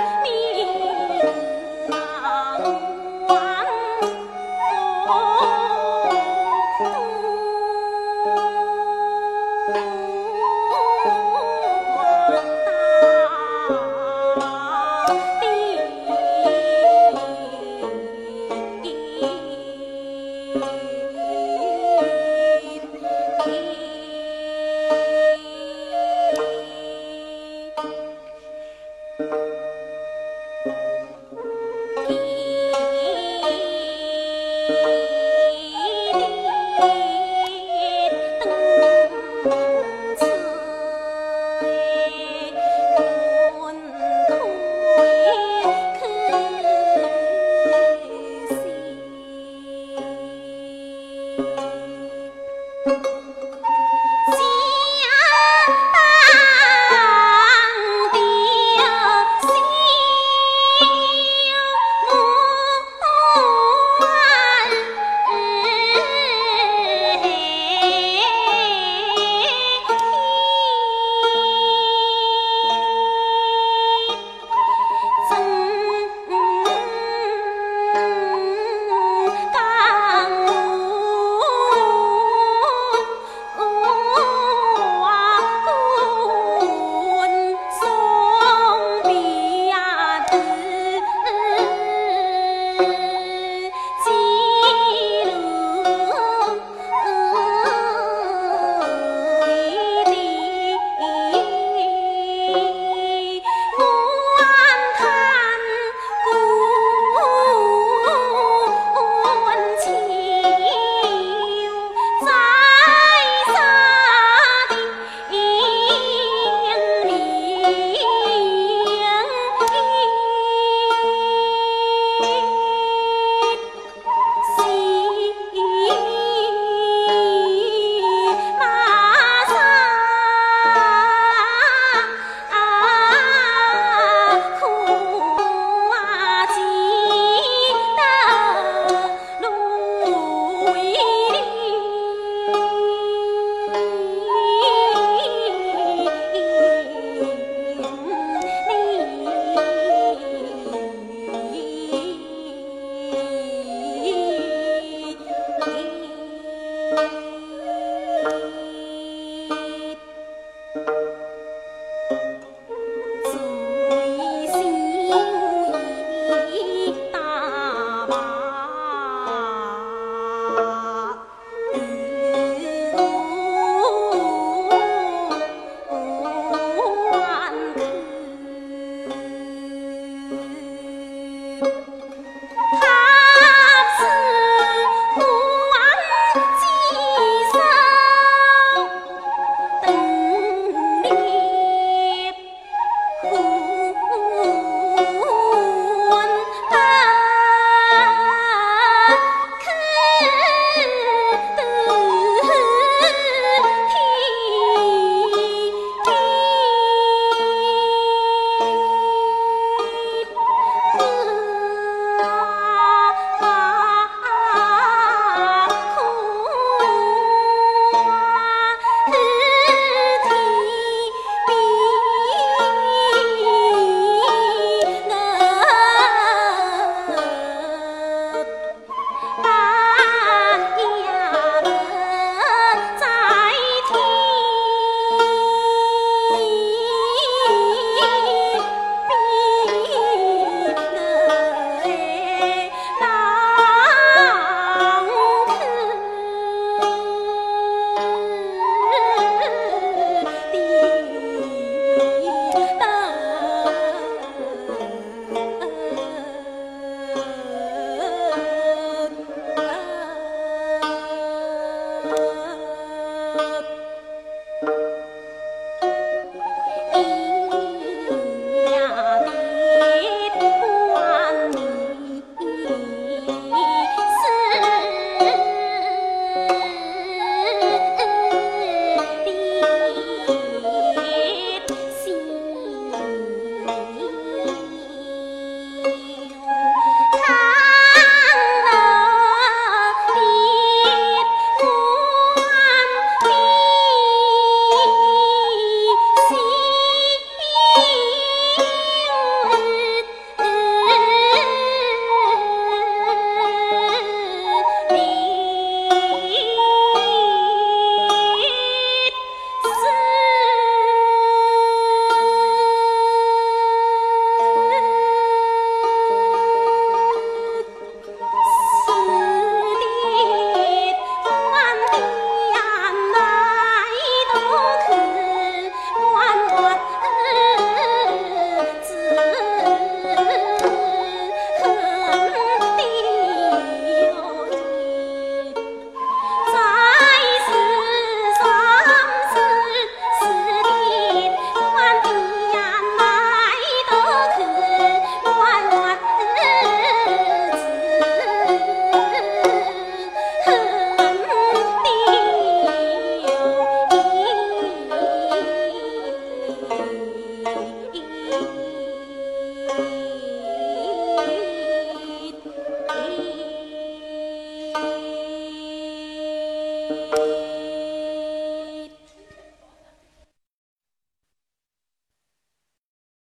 你。